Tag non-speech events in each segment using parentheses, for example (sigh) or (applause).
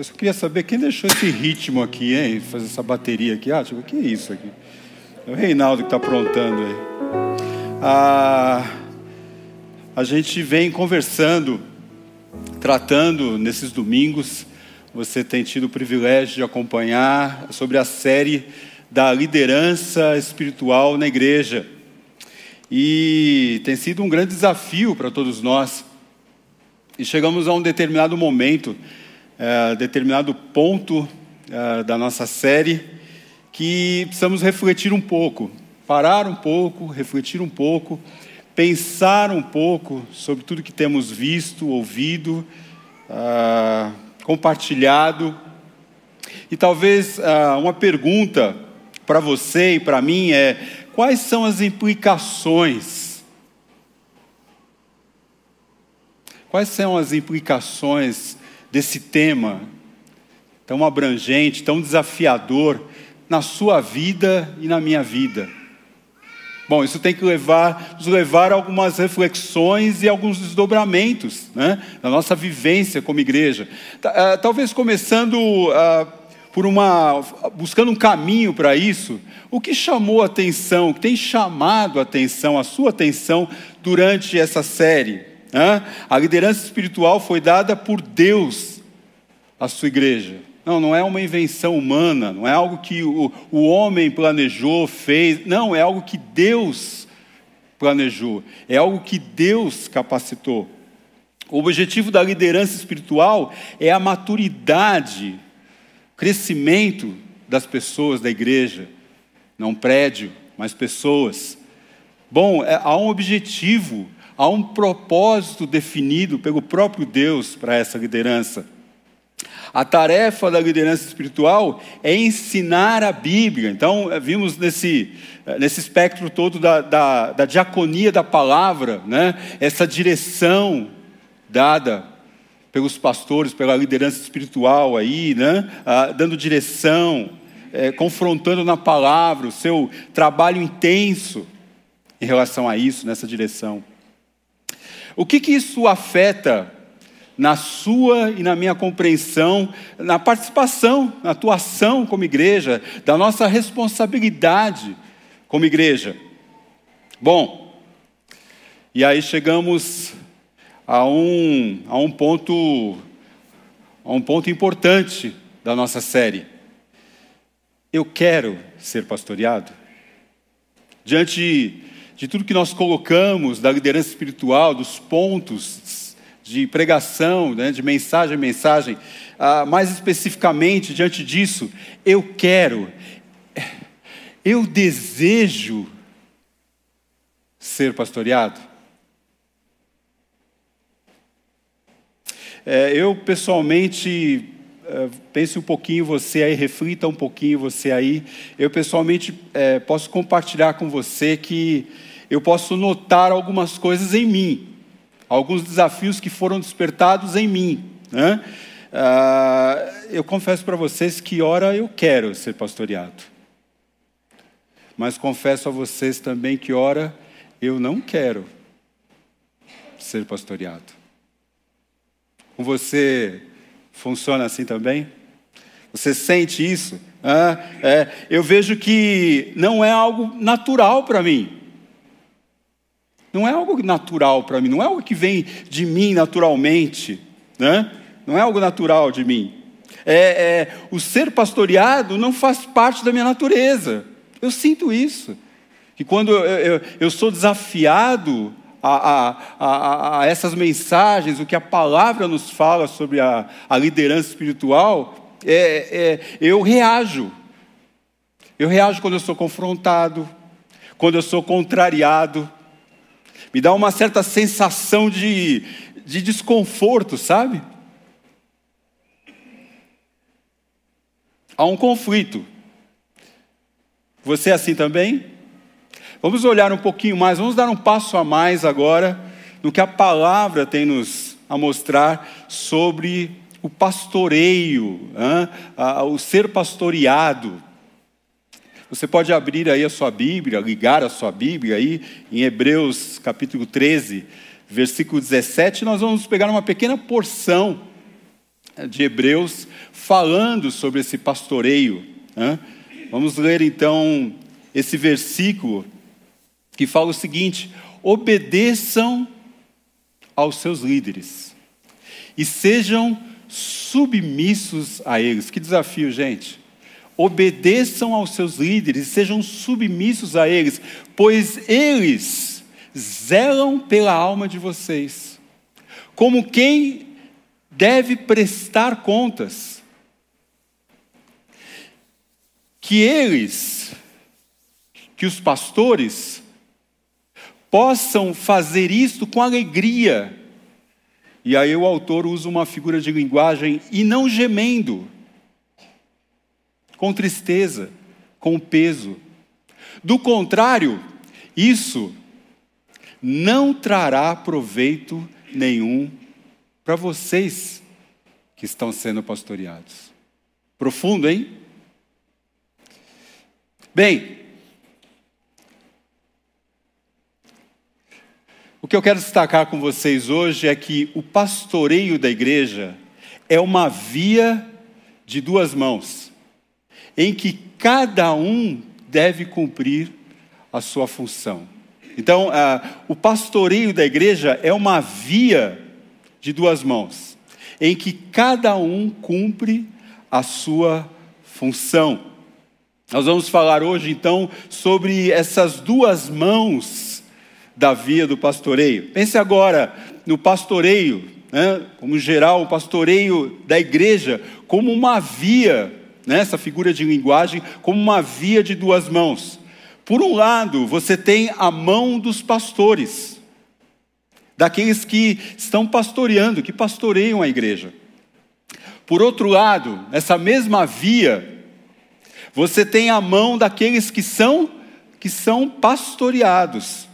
Eu só queria saber quem deixou esse ritmo aqui, hein? Fazer essa bateria aqui. Ah, tipo, que é isso aqui? É o Reinaldo que está aprontando aí. Ah, a gente vem conversando, tratando nesses domingos. Você tem tido o privilégio de acompanhar sobre a série da liderança espiritual na igreja. E tem sido um grande desafio para todos nós. E chegamos a um determinado momento, é, determinado ponto é, da nossa série, que precisamos refletir um pouco, parar um pouco, refletir um pouco, pensar um pouco sobre tudo que temos visto, ouvido, ah, compartilhado. E talvez ah, uma pergunta para você e para mim é: quais são as implicações? Quais são as implicações desse tema tão abrangente, tão desafiador na sua vida e na minha vida? Bom, isso tem que levar, nos levar a algumas reflexões e alguns desdobramentos né, na nossa vivência como igreja. Ah, talvez começando uh, por uma buscando um caminho para isso, o que chamou a atenção, o que tem chamado a atenção, a sua atenção durante essa série? A liderança espiritual foi dada por Deus à sua igreja. Não, não é uma invenção humana, não é algo que o, o homem planejou, fez. Não, é algo que Deus planejou, é algo que Deus capacitou. O objetivo da liderança espiritual é a maturidade crescimento das pessoas da igreja, não prédio, mas pessoas. Bom, é, há um objetivo, há um propósito definido pelo próprio Deus para essa liderança. A tarefa da liderança espiritual é ensinar a Bíblia. Então, é, vimos nesse, é, nesse espectro todo da, da, da diaconia da palavra, né? essa direção dada pelos pastores, pela liderança espiritual aí, né? Ah, dando direção, é, confrontando na palavra, o seu trabalho intenso em relação a isso, nessa direção. O que, que isso afeta na sua e na minha compreensão, na participação, na atuação como igreja, da nossa responsabilidade como igreja? Bom, e aí chegamos a um, a um ponto a um ponto importante da nossa série. Eu quero ser pastoreado. Diante de tudo que nós colocamos da liderança espiritual, dos pontos de pregação, né, de mensagem a mensagem, ah, mais especificamente diante disso, eu quero, eu desejo ser pastoreado. É, eu, pessoalmente, é, pense um pouquinho você aí, reflita um pouquinho você aí. Eu, pessoalmente, é, posso compartilhar com você que eu posso notar algumas coisas em mim, alguns desafios que foram despertados em mim. Né? Ah, eu confesso para vocês que, ora, eu quero ser pastoreado. Mas confesso a vocês também que, ora, eu não quero ser pastoreado. Com você funciona assim também? Você sente isso? É, eu vejo que não é algo natural para mim. Não é algo natural para mim, não é algo que vem de mim naturalmente. Né? Não é algo natural de mim. É, é, o ser pastoreado não faz parte da minha natureza. Eu sinto isso. Que quando eu, eu, eu sou desafiado a, a, a, essas mensagens, o que a palavra nos fala sobre a, a liderança espiritual, é, é, eu reajo. Eu reajo quando eu sou confrontado, quando eu sou contrariado. Me dá uma certa sensação de, de desconforto, sabe? Há um conflito. Você é assim também? Vamos olhar um pouquinho mais, vamos dar um passo a mais agora no que a palavra tem nos a mostrar sobre o pastoreio, hein? o ser pastoreado. Você pode abrir aí a sua Bíblia, ligar a sua Bíblia aí em Hebreus capítulo 13, versículo 17, nós vamos pegar uma pequena porção de Hebreus falando sobre esse pastoreio. Né? Vamos ler então esse versículo que fala o seguinte: obedeçam aos seus líderes e sejam submissos a eles. Que desafio, gente! Obedeçam aos seus líderes sejam submissos a eles, pois eles zelam pela alma de vocês, como quem deve prestar contas. Que eles, que os pastores, possam fazer isto com alegria. E aí o autor usa uma figura de linguagem e não gemendo, com tristeza, com peso. Do contrário, isso não trará proveito nenhum para vocês que estão sendo pastoreados. Profundo, hein? Bem, o que eu quero destacar com vocês hoje é que o pastoreio da igreja é uma via de duas mãos, em que cada um deve cumprir a sua função. Então, o pastoreio da igreja é uma via de duas mãos, em que cada um cumpre a sua função. Nós vamos falar hoje então sobre essas duas mãos da via do pastoreio. Pense agora no pastoreio, né, como geral, o pastoreio da igreja, como uma via, né, essa figura de linguagem, como uma via de duas mãos. Por um lado, você tem a mão dos pastores, daqueles que estão pastoreando, que pastoreiam a igreja. Por outro lado, essa mesma via, você tem a mão daqueles que são que são pastoreados.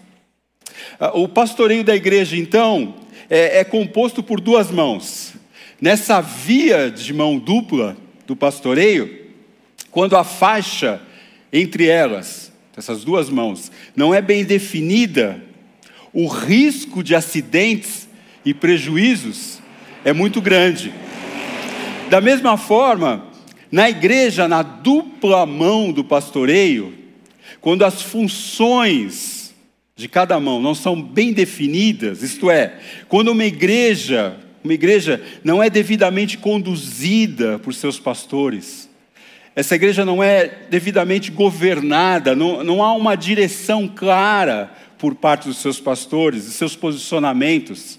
Ah, o pastoreio da igreja, então, é, é composto por duas mãos. Nessa via de mão dupla do pastoreio, quando a faixa entre elas, essas duas mãos, não é bem definida, o risco de acidentes e prejuízos é muito grande. Da mesma forma, na igreja, na dupla mão do pastoreio, quando as funções de cada mão não são bem definidas, isto é, quando uma igreja, uma igreja não é devidamente conduzida por seus pastores, essa igreja não é devidamente governada, não, não há uma direção clara por parte dos seus pastores, e seus posicionamentos.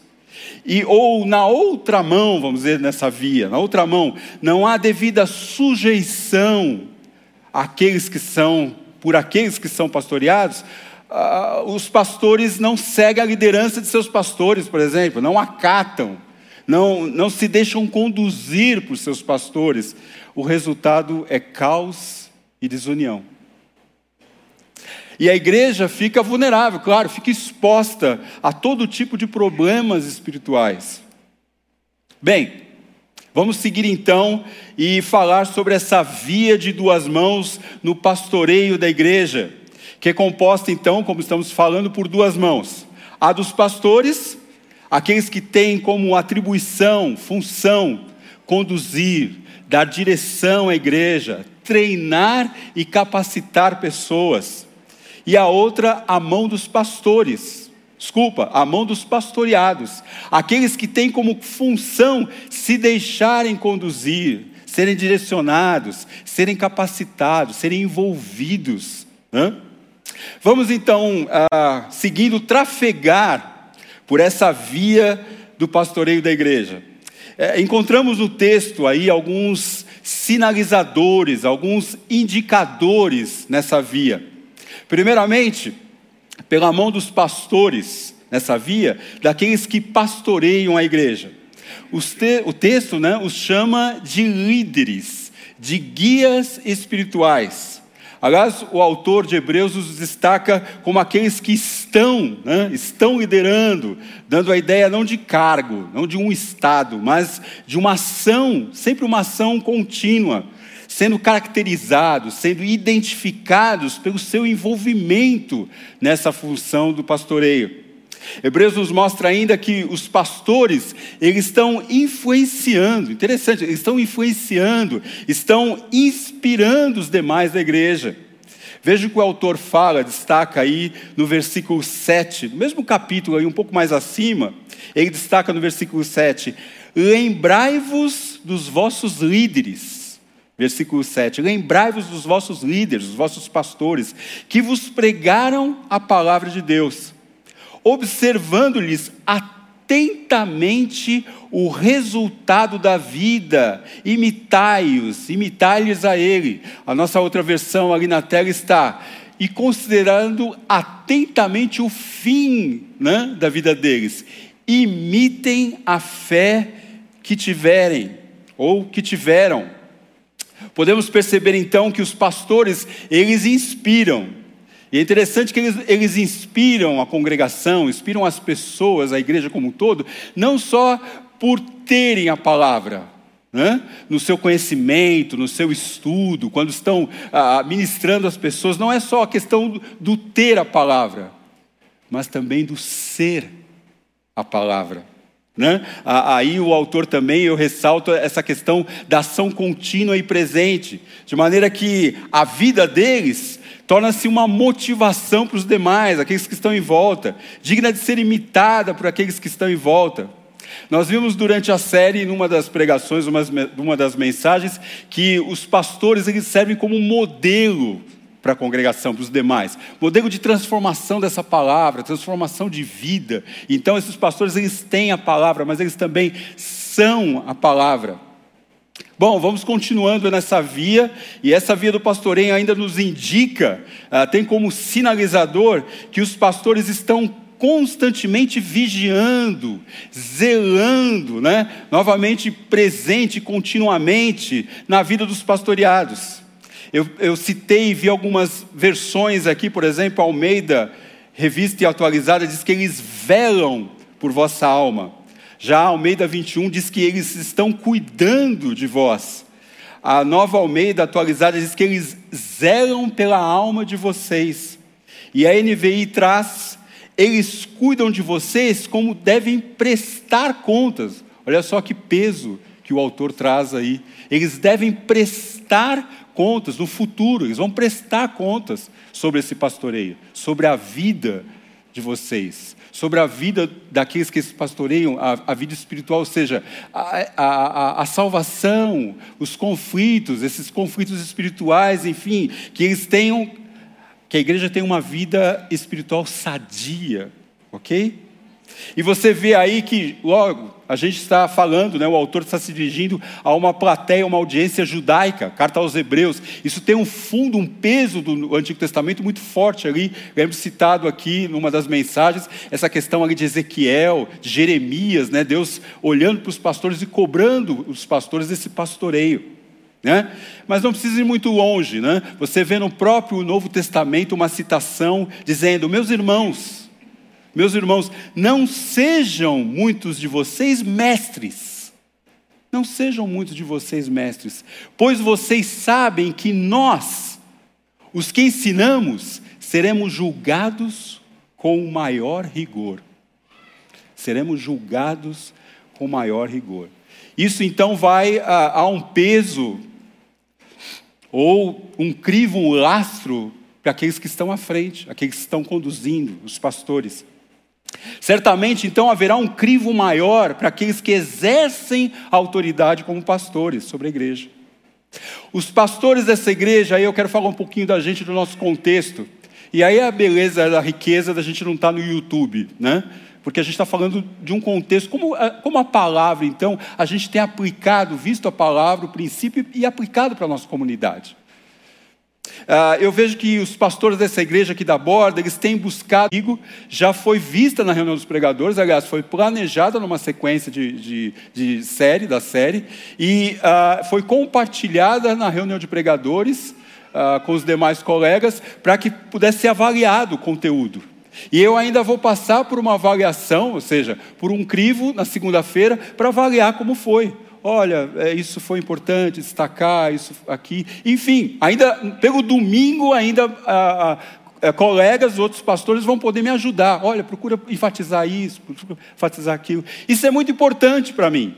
E ou na outra mão, vamos dizer nessa via, na outra mão, não há devida sujeição àqueles que são, por aqueles que são pastoreados, uh, os pastores não seguem a liderança de seus pastores, por exemplo, não acatam, não, não se deixam conduzir por seus pastores. O resultado é caos e desunião. E a igreja fica vulnerável, claro, fica exposta a todo tipo de problemas espirituais. Bem, vamos seguir então e falar sobre essa via de duas mãos no pastoreio da igreja, que é composta então, como estamos falando, por duas mãos: a dos pastores, aqueles que têm como atribuição, função, conduzir, dar direção à igreja, treinar e capacitar pessoas e a outra a mão dos pastores. Desculpa, a mão dos pastoreados, aqueles que têm como função se deixarem conduzir, serem direcionados, serem capacitados, serem envolvidos. Né? Vamos então, ah, seguindo, trafegar por essa via do pastoreio da igreja. É, encontramos no texto aí alguns sinalizadores, alguns indicadores nessa via. Primeiramente, pela mão dos pastores nessa via, daqueles que pastoreiam a igreja. Te, o texto né, os chama de líderes, de guias espirituais. Aliás, o autor de Hebreus os destaca como aqueles que estão, né, estão liderando, dando a ideia não de cargo, não de um estado, mas de uma ação, sempre uma ação contínua, sendo caracterizados, sendo identificados pelo seu envolvimento nessa função do pastoreio. Hebreus nos mostra ainda que os pastores, eles estão influenciando, interessante, eles estão influenciando, estão inspirando os demais da igreja. Veja o que o autor fala, destaca aí no versículo 7, no mesmo capítulo aí, um pouco mais acima, ele destaca no versículo 7: Lembrai-vos dos vossos líderes. Versículo 7: Lembrai-vos dos vossos líderes, dos vossos pastores, que vos pregaram a palavra de Deus observando-lhes atentamente o resultado da vida, imitai-os, imitai-lhes a ele. A nossa outra versão ali na tela está. E considerando atentamente o fim né, da vida deles, imitem a fé que tiverem ou que tiveram. Podemos perceber então que os pastores, eles inspiram, e é interessante que eles, eles inspiram a congregação, inspiram as pessoas, a igreja como um todo, não só por terem a palavra, né? no seu conhecimento, no seu estudo, quando estão ah, ministrando as pessoas, não é só a questão do, do ter a palavra, mas também do ser a palavra. Né? Aí o autor também, eu ressalto essa questão da ação contínua e presente, de maneira que a vida deles torna-se uma motivação para os demais, aqueles que estão em volta, digna de ser imitada por aqueles que estão em volta. Nós vimos durante a série, numa das pregações, numa das mensagens, que os pastores eles servem como modelo para a congregação, para os demais. Modelo de transformação dessa palavra, transformação de vida. Então, esses pastores, eles têm a palavra, mas eles também são a palavra. Bom, vamos continuando nessa via, e essa via do pastoreio ainda nos indica, uh, tem como sinalizador que os pastores estão constantemente vigiando, zelando, né? novamente presente continuamente na vida dos pastoreados. Eu, eu citei e vi algumas versões aqui, por exemplo, Almeida, revista e atualizada, diz que eles velam por vossa alma. Já Almeida 21 diz que eles estão cuidando de vós. A nova Almeida atualizada diz que eles zelam pela alma de vocês. E a NVI traz, eles cuidam de vocês como devem prestar contas. Olha só que peso que o autor traz aí. Eles devem prestar contas no futuro, eles vão prestar contas sobre esse pastoreio, sobre a vida de vocês sobre a vida daqueles que se pastoreiam, a, a vida espiritual, ou seja, a, a, a, salvação, os conflitos, esses conflitos espirituais, enfim, que eles tenham, que a igreja tenha uma vida espiritual sadia, ok? E você vê aí que, logo, a gente está falando, né, o autor está se dirigindo a uma plateia, uma audiência judaica, carta aos Hebreus. Isso tem um fundo, um peso do Antigo Testamento muito forte ali. Lembro citado aqui numa das mensagens, essa questão ali de Ezequiel, de Jeremias, né, Deus olhando para os pastores e cobrando os pastores desse pastoreio. Né? Mas não precisa ir muito longe. Né? Você vê no próprio Novo Testamento uma citação dizendo: Meus irmãos, meus irmãos, não sejam muitos de vocês mestres. Não sejam muitos de vocês mestres, pois vocês sabem que nós, os que ensinamos, seremos julgados com maior rigor. Seremos julgados com maior rigor. Isso então vai a, a um peso ou um crivo, um lastro para aqueles que estão à frente, aqueles que estão conduzindo, os pastores. Certamente, então, haverá um crivo maior para aqueles que exercem autoridade como pastores sobre a igreja. Os pastores dessa igreja, aí eu quero falar um pouquinho da gente, do nosso contexto. E aí a beleza, a riqueza da gente não estar tá no YouTube, né? Porque a gente está falando de um contexto, como, como a palavra, então, a gente tem aplicado, visto a palavra, o princípio, e aplicado para a nossa comunidade. Uh, eu vejo que os pastores dessa igreja aqui da borda, eles têm buscado, já foi vista na reunião dos pregadores, aliás, foi planejada numa sequência de, de, de série, da série, e uh, foi compartilhada na reunião de pregadores uh, com os demais colegas, para que pudesse ser avaliado o conteúdo. E eu ainda vou passar por uma avaliação, ou seja, por um crivo na segunda-feira, para avaliar como foi olha, é, isso foi importante, destacar isso aqui. Enfim, ainda pelo domingo ainda a, a, é, colegas, outros pastores vão poder me ajudar. Olha, procura enfatizar isso, procura enfatizar aquilo. Isso é muito importante para mim.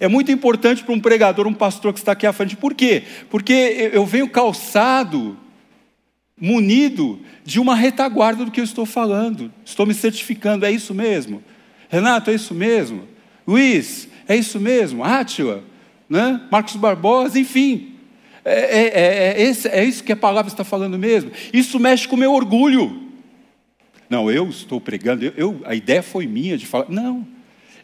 É muito importante para um pregador, um pastor que está aqui à frente. Por quê? Porque eu venho calçado, munido de uma retaguarda do que eu estou falando. Estou me certificando, é isso mesmo? Renato, é isso mesmo? Luiz, é isso mesmo? Átila, né? Marcos Barbosa, enfim. É, é, é, é, é isso que a palavra está falando mesmo. Isso mexe com o meu orgulho. Não, eu estou pregando, eu, eu, a ideia foi minha de falar. Não.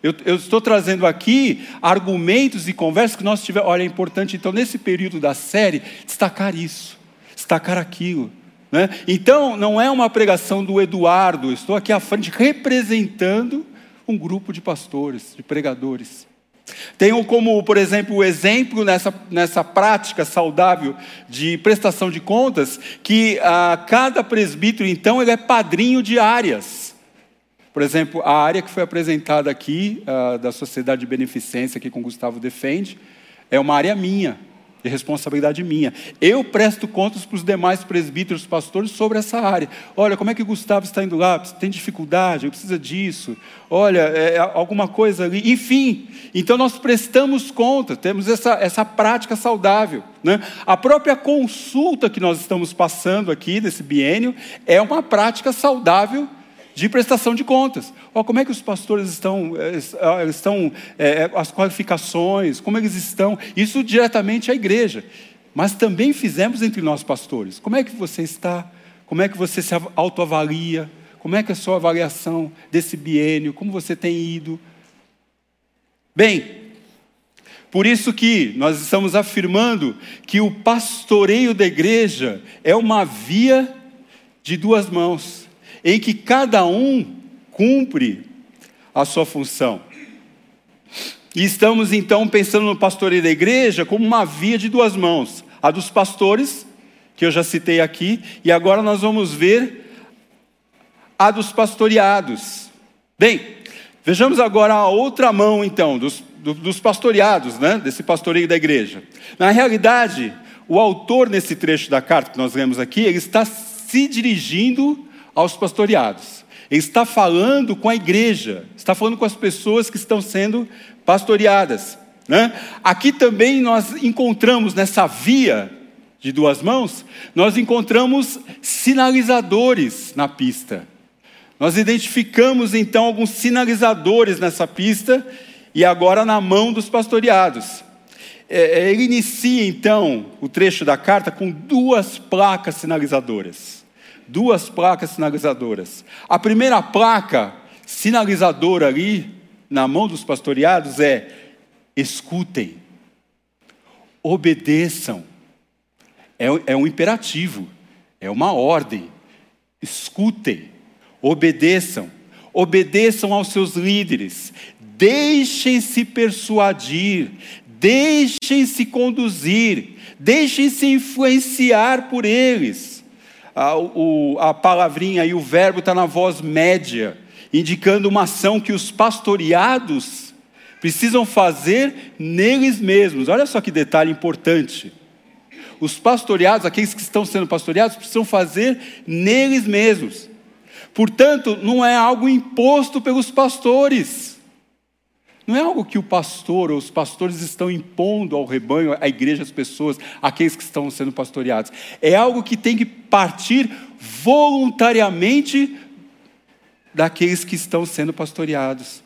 Eu, eu, estou trazendo aqui argumentos e conversas que nós tivemos. Olha, é importante, então, nesse período da série, destacar isso, destacar aquilo. Né? Então, não é uma pregação do Eduardo, eu estou aqui à frente representando um grupo de pastores, de pregadores. Tenho como, por exemplo, o exemplo nessa, nessa prática saudável de prestação de contas, que a cada presbítero, então, ele é padrinho de áreas. Por exemplo, a área que foi apresentada aqui, uh, da Sociedade de Beneficência, que com Gustavo defende, é uma área minha, de responsabilidade minha. Eu presto contas para os demais presbíteros, pastores sobre essa área. Olha, como é que o Gustavo está indo lá? Tem dificuldade? Precisa disso? Olha, é, é alguma coisa ali? Enfim, então nós prestamos conta, temos essa, essa prática saudável. Né? A própria consulta que nós estamos passando aqui, nesse biênio, é uma prática saudável de prestação de contas. Oh, como é que os pastores estão, eh, estão é, as qualificações, como eles estão, isso diretamente à igreja. Mas também fizemos entre nós pastores. Como é que você está? Como é que você se autoavalia? Como é que é a sua avaliação desse biênio? Como você tem ido? Bem, por isso que nós estamos afirmando que o pastoreio da igreja é uma via de duas mãos em que cada um cumpre a sua função. E estamos então pensando no pastoreio da igreja como uma via de duas mãos: a dos pastores, que eu já citei aqui, e agora nós vamos ver a dos pastoreados. Bem, vejamos agora a outra mão então, dos, dos pastoreados, né? desse pastoreio da igreja. Na realidade, o autor nesse trecho da carta que nós lemos aqui, ele está se dirigindo aos pastoreados. Ele está falando com a igreja, está falando com as pessoas que estão sendo pastoreadas. Né? Aqui também nós encontramos nessa via de duas mãos, nós encontramos sinalizadores na pista. Nós identificamos então alguns sinalizadores nessa pista e agora na mão dos pastoreados. É, é, ele inicia então o trecho da carta com duas placas sinalizadoras duas placas sinalizadoras. A primeira placa sinalizadora ali, na mão dos pastoreados, é: escutem, obedeçam. É, é um imperativo, é uma ordem. Escutem, obedeçam, obedeçam aos seus líderes, deixem-se persuadir, deixem-se conduzir, deixem-se influenciar por eles a, o, a palavrinha e o verbo está na voz média, indicando uma ação que os pastoreados precisam fazer neles mesmos. Olha só que detalhe importante. Os pastoreados, aqueles que estão sendo pastoreados, precisam fazer neles mesmos. Portanto, não é algo imposto pelos pastores. Não é algo que o pastor ou os pastores estão impondo ao rebanho, à igreja, às pessoas, àqueles que estão sendo pastoreados. É algo que tem que partir voluntariamente daqueles que estão sendo pastoreados.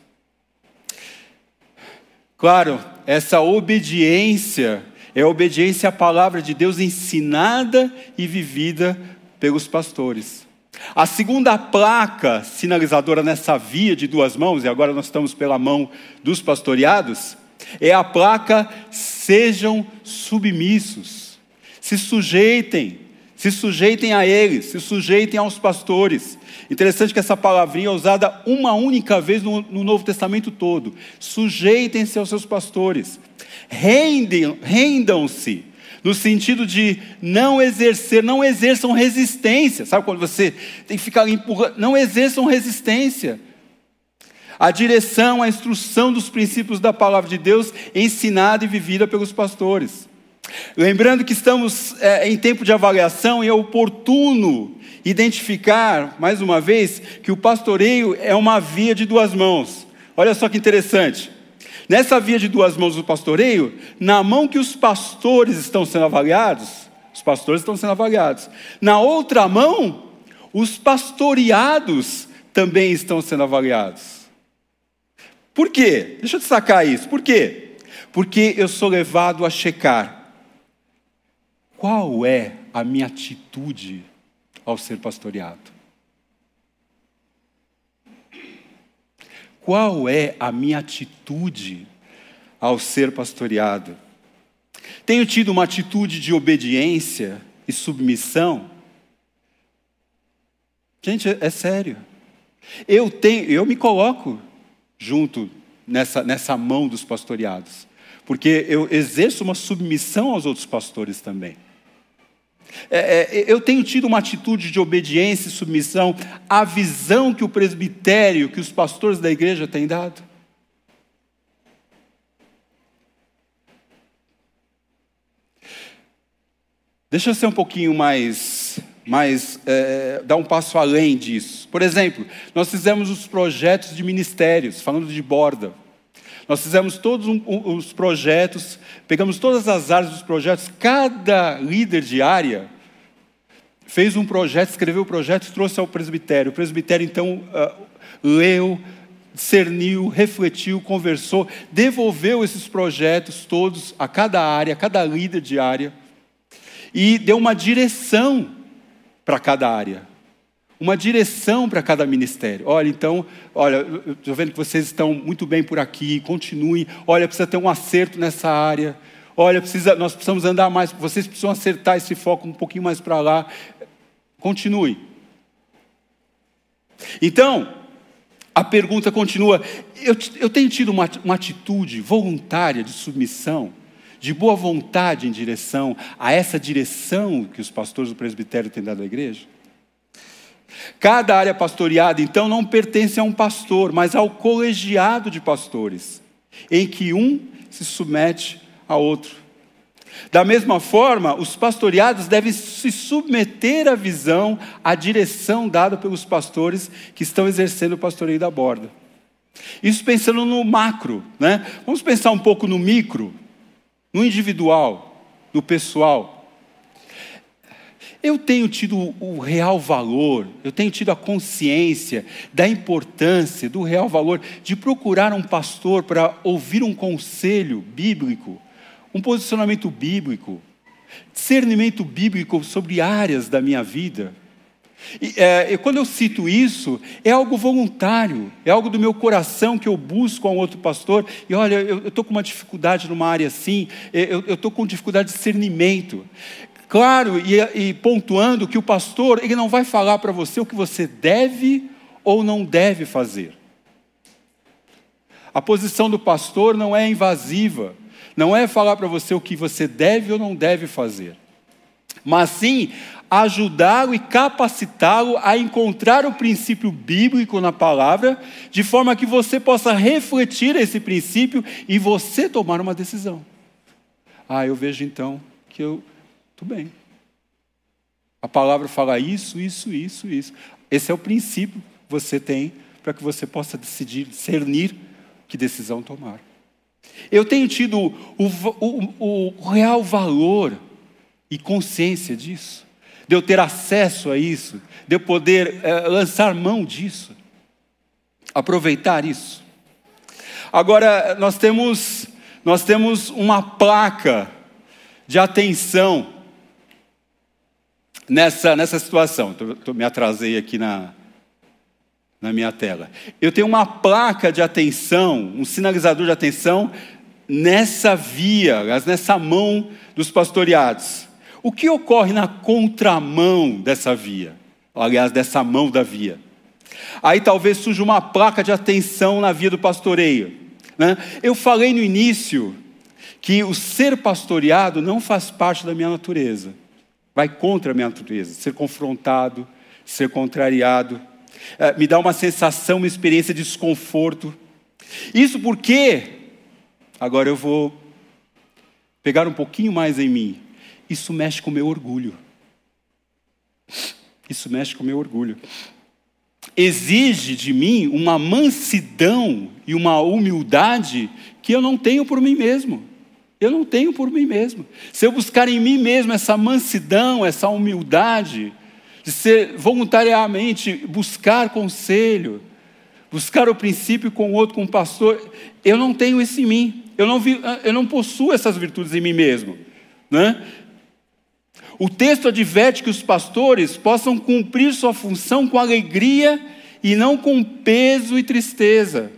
Claro, essa obediência é obediência à palavra de Deus ensinada e vivida pelos pastores. A segunda placa sinalizadora nessa via de duas mãos, e agora nós estamos pela mão dos pastoreados, é a placa sejam submissos, se sujeitem, se sujeitem a eles, se sujeitem aos pastores. Interessante que essa palavrinha é usada uma única vez no, no Novo Testamento todo. Sujeitem-se aos seus pastores, rendam-se no sentido de não exercer, não exerçam resistência. Sabe quando você tem que ficar empurrando? Não exerçam resistência. A direção, a instrução dos princípios da palavra de Deus ensinada e vivida pelos pastores. Lembrando que estamos é, em tempo de avaliação e é oportuno identificar, mais uma vez, que o pastoreio é uma via de duas mãos. Olha só que interessante. Nessa via de duas mãos do pastoreio, na mão que os pastores estão sendo avaliados, os pastores estão sendo avaliados. Na outra mão, os pastoreados também estão sendo avaliados. Por quê? Deixa eu destacar isso. Por quê? Porque eu sou levado a checar qual é a minha atitude ao ser pastoreado. Qual é a minha atitude ao ser pastoreado? Tenho tido uma atitude de obediência e submissão? Gente, é, é sério. Eu tenho, eu me coloco junto nessa, nessa mão dos pastoreados, porque eu exerço uma submissão aos outros pastores também. É, é, eu tenho tido uma atitude de obediência e submissão à visão que o presbitério, que os pastores da igreja têm dado? Deixa eu ser um pouquinho mais, mais é, dar um passo além disso. Por exemplo, nós fizemos os projetos de ministérios, falando de borda. Nós fizemos todos um, um, os projetos, pegamos todas as áreas dos projetos, cada líder de área fez um projeto, escreveu o projeto e trouxe ao presbitério. O presbitério, então, uh, leu, discerniu, refletiu, conversou, devolveu esses projetos todos a cada área, a cada líder de área, e deu uma direção para cada área uma direção para cada ministério. Olha, então, olha, estou vendo que vocês estão muito bem por aqui, continuem. Olha, precisa ter um acerto nessa área. Olha, precisa, nós precisamos andar mais, vocês precisam acertar esse foco um pouquinho mais para lá. Continue. Então, a pergunta continua: eu, eu tenho tido uma, uma atitude voluntária de submissão, de boa vontade em direção a essa direção que os pastores do presbitério têm dado à igreja? Cada área pastoreada, então, não pertence a um pastor, mas ao colegiado de pastores, em que um se submete a outro. Da mesma forma, os pastoreados devem se submeter à visão, à direção dada pelos pastores que estão exercendo o pastoreio da borda. Isso pensando no macro, né? Vamos pensar um pouco no micro, no individual, no pessoal. Eu tenho tido o real valor, eu tenho tido a consciência da importância, do real valor de procurar um pastor para ouvir um conselho bíblico, um posicionamento bíblico, discernimento bíblico sobre áreas da minha vida. E, é, quando eu cito isso, é algo voluntário, é algo do meu coração que eu busco a um outro pastor. E olha, eu estou com uma dificuldade numa área assim, eu estou com dificuldade de discernimento. Claro, e, e pontuando que o pastor, ele não vai falar para você o que você deve ou não deve fazer. A posição do pastor não é invasiva, não é falar para você o que você deve ou não deve fazer, mas sim ajudá-lo e capacitá-lo a encontrar o princípio bíblico na palavra, de forma que você possa refletir esse princípio e você tomar uma decisão. Ah, eu vejo então que eu tudo bem. A palavra fala isso, isso, isso, isso. Esse é o princípio que você tem para que você possa decidir, discernir que decisão tomar. Eu tenho tido o, o, o real valor e consciência disso, de eu ter acesso a isso, de eu poder é, lançar mão disso, aproveitar isso. Agora, nós temos, nós temos uma placa de atenção nessa, nessa situação. Tô, tô, me atrasei aqui na, na minha tela. Eu tenho uma placa de atenção, um sinalizador de atenção nessa via, nessa mão dos pastoreados. O que ocorre na contramão dessa via? Aliás, dessa mão da via. Aí talvez surja uma placa de atenção na via do pastoreio. Né? Eu falei no início que o ser pastoreado não faz parte da minha natureza vai contra a minha natureza, ser confrontado, ser contrariado, é, me dá uma sensação, uma experiência de desconforto. Isso porque, agora eu vou pegar um pouquinho mais em mim, isso mexe com o meu orgulho. Isso mexe com o meu orgulho. Exige de mim uma mansidão e uma humildade que eu não tenho por mim mesmo. Eu não tenho por mim mesmo. Se eu buscar em mim mesmo essa mansidão, essa humildade, de ser voluntariamente buscar conselho, buscar o princípio com o outro, com o pastor, eu não tenho isso em mim. Eu não, vi, eu não possuo essas virtudes em mim mesmo. Né? O texto adverte que os pastores possam cumprir sua função com alegria e não com peso e tristeza.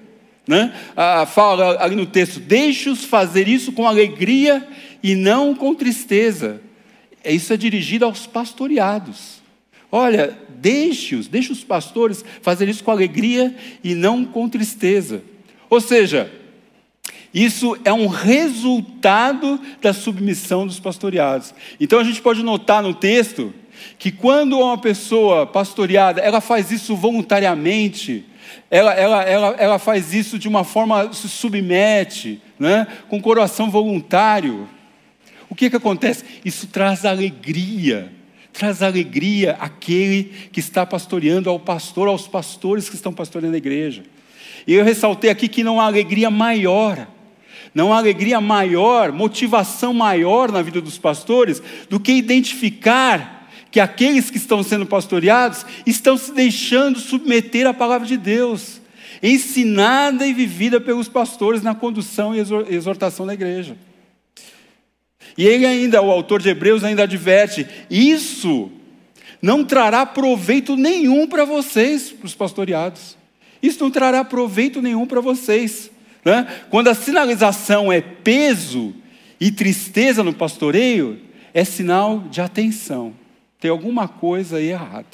Né? Ah, fala ali no texto: deixe-os fazer isso com alegria e não com tristeza. Isso é dirigido aos pastoreados. Olha, deixe-os, deixe os pastores fazer isso com alegria e não com tristeza. Ou seja, isso é um resultado da submissão dos pastoreados. Então a gente pode notar no texto que quando uma pessoa pastoreada, ela faz isso voluntariamente, ela, ela, ela, ela faz isso de uma forma, se submete, né? com coração voluntário. O que, que acontece? Isso traz alegria, traz alegria àquele que está pastoreando, ao pastor, aos pastores que estão pastoreando a igreja. E eu ressaltei aqui que não há alegria maior não há alegria maior, motivação maior na vida dos pastores do que identificar que aqueles que estão sendo pastoreados estão se deixando submeter à palavra de Deus, ensinada e vivida pelos pastores na condução e exortação da igreja. E ele ainda, o autor de Hebreus, ainda adverte: isso não trará proveito nenhum para vocês, para os pastoreados. Isso não trará proveito nenhum para vocês. Né? Quando a sinalização é peso e tristeza no pastoreio, é sinal de atenção. Tem alguma coisa aí errada.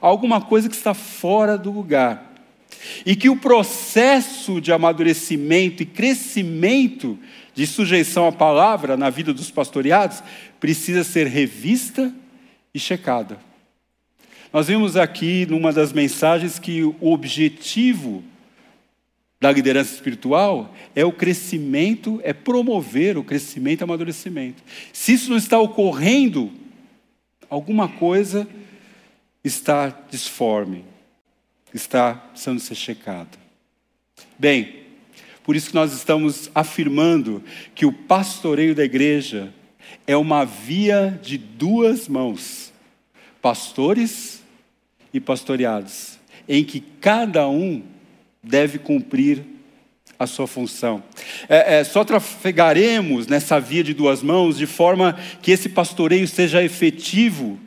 Alguma coisa que está fora do lugar. E que o processo de amadurecimento e crescimento de sujeição à palavra na vida dos pastoreados precisa ser revista e checada. Nós vimos aqui numa das mensagens que o objetivo da liderança espiritual é o crescimento, é promover o crescimento e amadurecimento. Se isso não está ocorrendo, alguma coisa está disforme, está precisando ser checada. Bem, por isso que nós estamos afirmando que o pastoreio da igreja é uma via de duas mãos, pastores e pastoreados, em que cada um deve cumprir a sua função. É, é, só trafegaremos nessa via de duas mãos de forma que esse pastoreio seja efetivo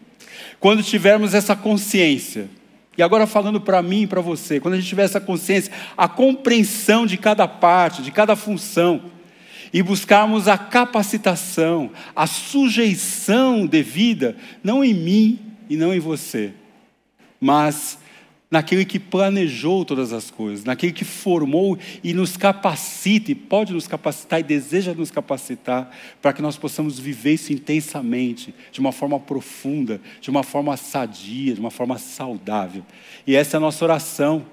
quando tivermos essa consciência. E agora falando para mim e para você, quando a gente tiver essa consciência, a compreensão de cada parte, de cada função, e buscarmos a capacitação, a sujeição devida, não em mim e não em você, mas naquele que planejou todas as coisas, naquele que formou e nos capacita, e pode nos capacitar e deseja nos capacitar, para que nós possamos viver isso intensamente, de uma forma profunda, de uma forma sadia, de uma forma saudável. E essa é a nossa oração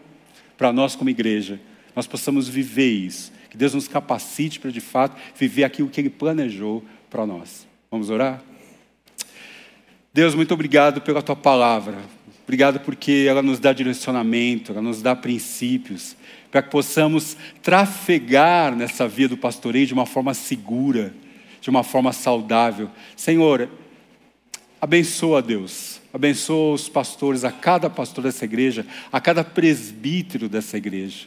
para nós como igreja, nós possamos viver isso, que Deus nos capacite para de fato viver aquilo que Ele planejou para nós. Vamos orar? Deus, muito obrigado pela tua palavra. Obrigado porque ela nos dá direcionamento, ela nos dá princípios, para que possamos trafegar nessa via do pastoreio de uma forma segura, de uma forma saudável. Senhor, abençoa Deus, abençoa os pastores, a cada pastor dessa igreja, a cada presbítero dessa igreja.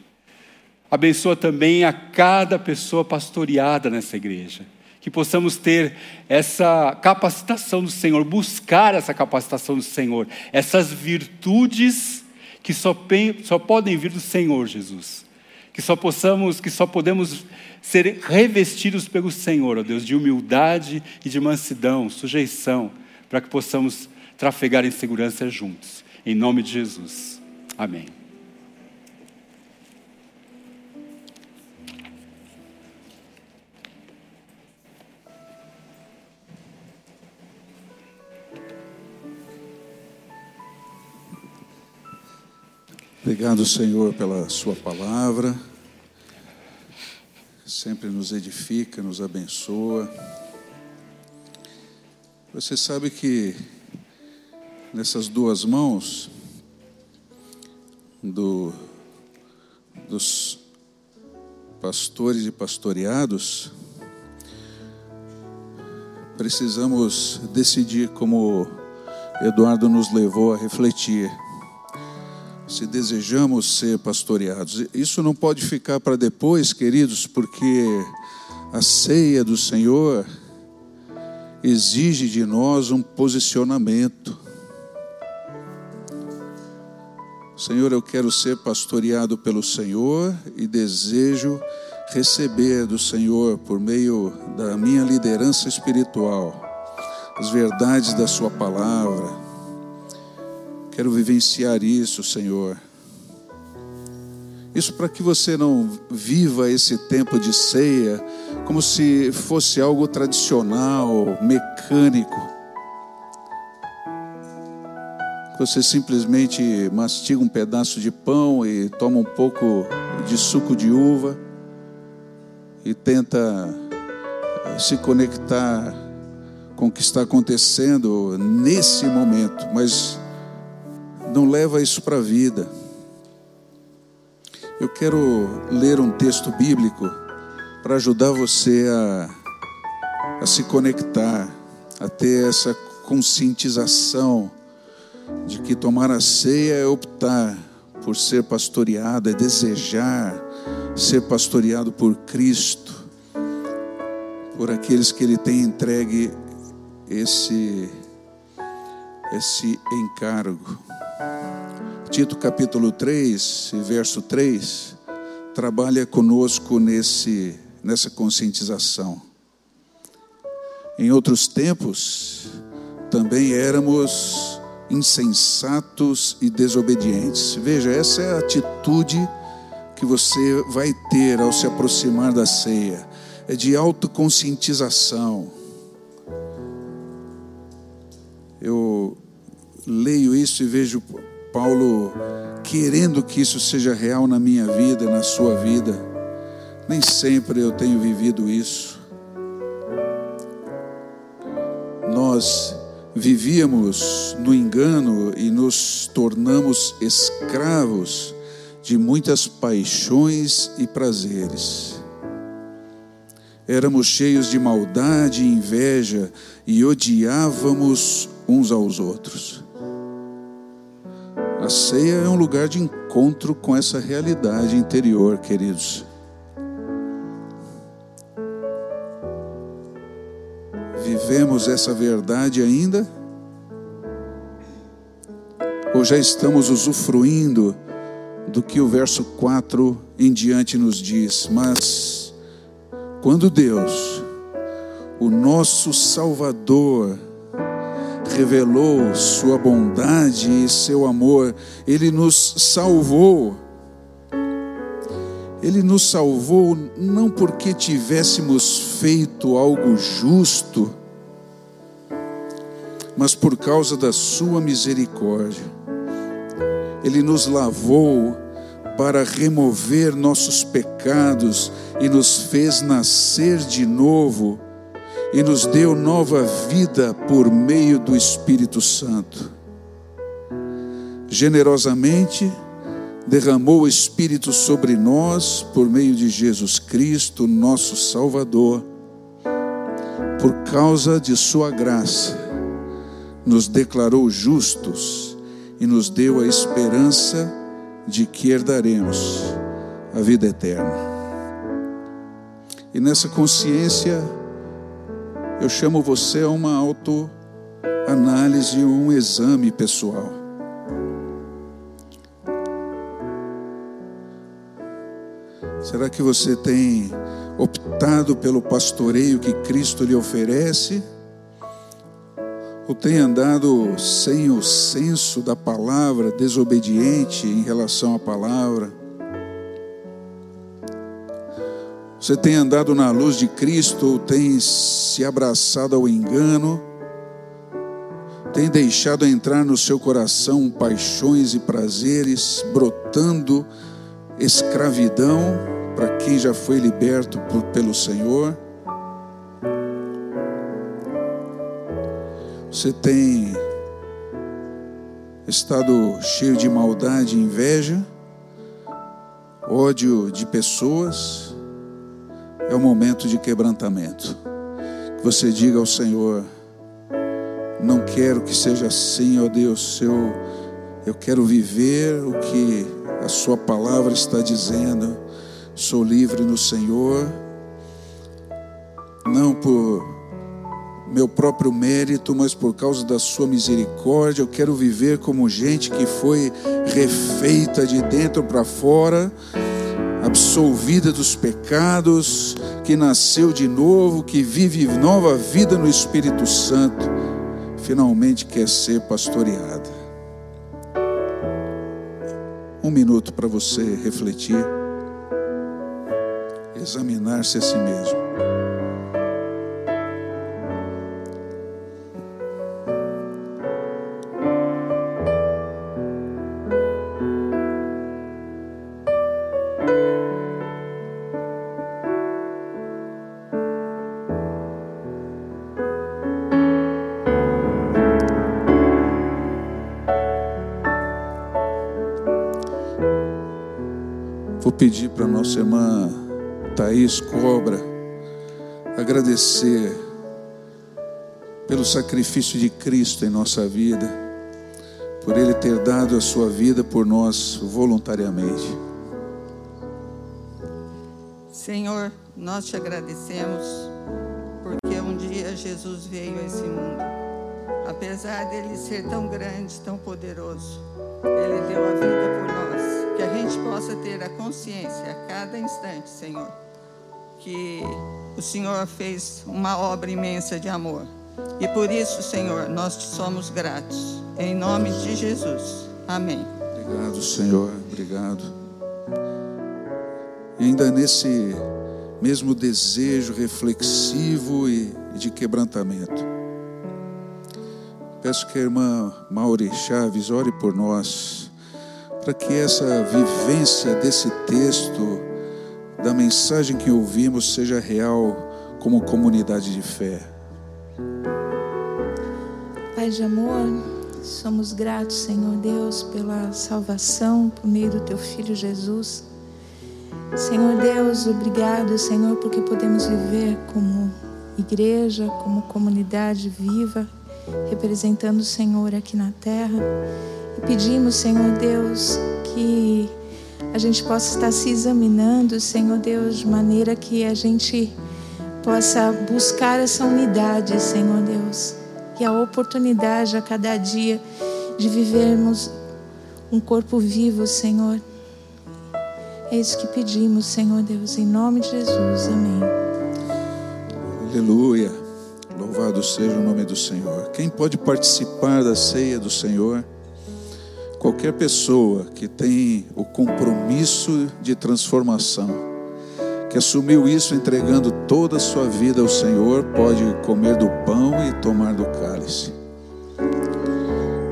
Abençoa também a cada pessoa pastoreada nessa igreja que possamos ter essa capacitação do Senhor, buscar essa capacitação do Senhor, essas virtudes que só, só podem vir do Senhor Jesus. Que só possamos, que só podemos ser revestidos pelo Senhor, ó Deus, de humildade e de mansidão, sujeição, para que possamos trafegar em segurança juntos. Em nome de Jesus. Amém. Obrigado, Senhor, pela Sua palavra. Sempre nos edifica, nos abençoa. Você sabe que nessas duas mãos do, dos pastores e pastoreados, precisamos decidir como Eduardo nos levou a refletir. Se desejamos ser pastoreados, isso não pode ficar para depois, queridos, porque a ceia do Senhor exige de nós um posicionamento. Senhor, eu quero ser pastoreado pelo Senhor e desejo receber do Senhor, por meio da minha liderança espiritual, as verdades da Sua palavra. Quero vivenciar isso, Senhor. Isso para que você não viva esse tempo de ceia como se fosse algo tradicional, mecânico. Você simplesmente mastiga um pedaço de pão e toma um pouco de suco de uva e tenta eh, se conectar com o que está acontecendo nesse momento, mas não leva isso para a vida. Eu quero ler um texto bíblico para ajudar você a, a se conectar, a ter essa conscientização de que tomar a ceia é optar por ser pastoreado, é desejar ser pastoreado por Cristo, por aqueles que Ele tem entregue esse, esse encargo. Tito capítulo 3, verso 3, trabalha conosco nesse, nessa conscientização. Em outros tempos, também éramos insensatos e desobedientes. Veja, essa é a atitude que você vai ter ao se aproximar da ceia é de autoconscientização. Eu leio isso e vejo Paulo querendo que isso seja real na minha vida, na sua vida. Nem sempre eu tenho vivido isso. Nós vivíamos no engano e nos tornamos escravos de muitas paixões e prazeres. Éramos cheios de maldade e inveja e odiávamos uns aos outros. A ceia é um lugar de encontro com essa realidade interior, queridos. Vivemos essa verdade ainda? Ou já estamos usufruindo do que o verso 4 em diante nos diz. Mas quando Deus, o nosso Salvador, revelou sua bondade e seu amor, ele nos salvou. Ele nos salvou não porque tivéssemos feito algo justo, mas por causa da sua misericórdia. Ele nos lavou para remover nossos pecados e nos fez nascer de novo e nos deu nova vida por meio do Espírito Santo. Generosamente derramou o Espírito sobre nós por meio de Jesus Cristo, nosso Salvador. Por causa de Sua graça, nos declarou justos e nos deu a esperança de que herdaremos a vida eterna. E nessa consciência, eu chamo você a uma autoanálise, um exame pessoal. Será que você tem optado pelo pastoreio que Cristo lhe oferece? ou tem andado sem o senso da palavra, desobediente em relação à palavra? Você tem andado na luz de Cristo ou tem se abraçado ao engano? Tem deixado entrar no seu coração paixões e prazeres, brotando escravidão para quem já foi liberto por, pelo Senhor? Você tem estado cheio de maldade e inveja, ódio de pessoas, é o momento de quebrantamento. Que você diga ao Senhor: Não quero que seja assim, ó Deus, eu, eu quero viver o que a Sua palavra está dizendo. Sou livre no Senhor, não por meu próprio mérito, mas por causa da Sua misericórdia. Eu quero viver como gente que foi refeita de dentro para fora, absolvida dos pecados, que nasceu de novo, que vive nova vida no Espírito Santo, finalmente quer ser pastoreada. Um minuto para você refletir, examinar-se a si mesmo. Pedir para nossa irmã Thaís Cobra agradecer pelo sacrifício de Cristo em nossa vida, por Ele ter dado a sua vida por nós voluntariamente. Senhor, nós te agradecemos porque um dia Jesus veio a esse mundo. Apesar dele ser tão grande, tão poderoso, ele deu a vida por nós gente possa ter a consciência a cada instante, Senhor, que o Senhor fez uma obra imensa de amor. E por isso, Senhor, nós te somos gratos. Em nome de Jesus. Amém. Obrigado, Senhor. Obrigado. E ainda nesse mesmo desejo reflexivo e de quebrantamento. Peço que a irmã Maure Chaves ore por nós para que essa vivência desse texto, da mensagem que ouvimos, seja real como comunidade de fé. Pai de amor, somos gratos, Senhor Deus, pela salvação por meio do Teu Filho Jesus. Senhor Deus, obrigado, Senhor, porque podemos viver como igreja, como comunidade viva, representando o Senhor aqui na terra. E pedimos, Senhor Deus, que a gente possa estar se examinando, Senhor Deus, de maneira que a gente possa buscar essa unidade, Senhor Deus, e a oportunidade a cada dia de vivermos um corpo vivo, Senhor. É isso que pedimos, Senhor Deus, em nome de Jesus. Amém. Aleluia. Louvado seja o nome do Senhor. Quem pode participar da ceia do Senhor? Qualquer pessoa que tem o compromisso de transformação, que assumiu isso entregando toda a sua vida ao Senhor, pode comer do pão e tomar do cálice.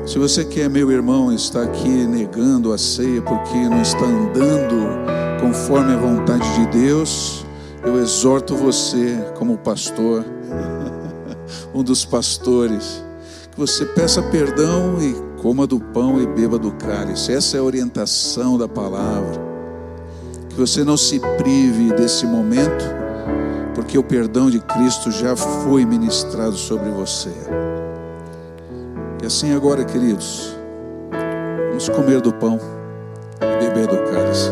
Se você que é meu irmão está aqui negando a ceia porque não está andando conforme a vontade de Deus, eu exorto você, como pastor, (laughs) um dos pastores, que você peça perdão e Coma do pão e beba do cálice. Essa é a orientação da palavra. Que você não se prive desse momento, porque o perdão de Cristo já foi ministrado sobre você. E assim agora, queridos, vamos comer do pão e beber do cálice.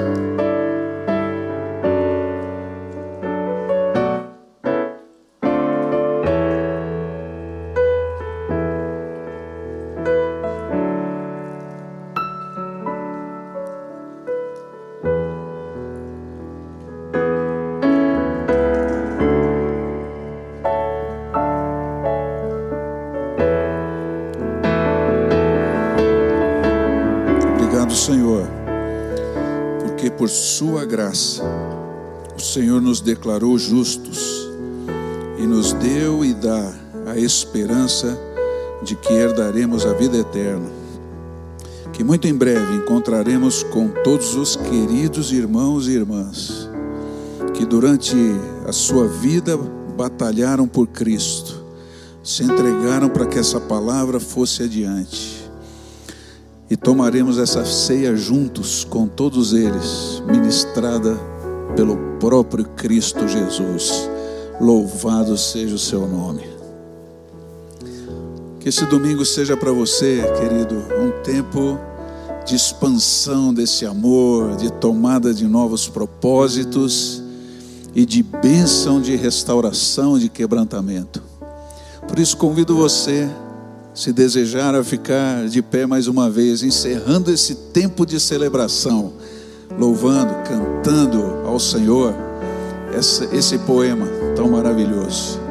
Senhor nos declarou justos e nos deu e dá a esperança de que herdaremos a vida eterna. Que muito em breve encontraremos com todos os queridos irmãos e irmãs que durante a sua vida batalharam por Cristo, se entregaram para que essa palavra fosse adiante. E tomaremos essa ceia juntos com todos eles, ministrada pelo próprio Cristo Jesus. Louvado seja o seu nome. Que esse domingo seja para você, querido, um tempo de expansão desse amor, de tomada de novos propósitos e de bênção de restauração, de quebrantamento. Por isso convido você, se desejar, a ficar de pé mais uma vez, encerrando esse tempo de celebração, louvando, cantando ao Senhor esse, poema tão maravilhoso.